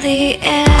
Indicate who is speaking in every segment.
Speaker 1: the air.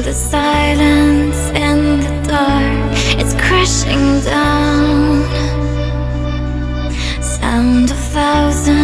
Speaker 1: the silence in the dark. It's crashing down. Sound of thousands.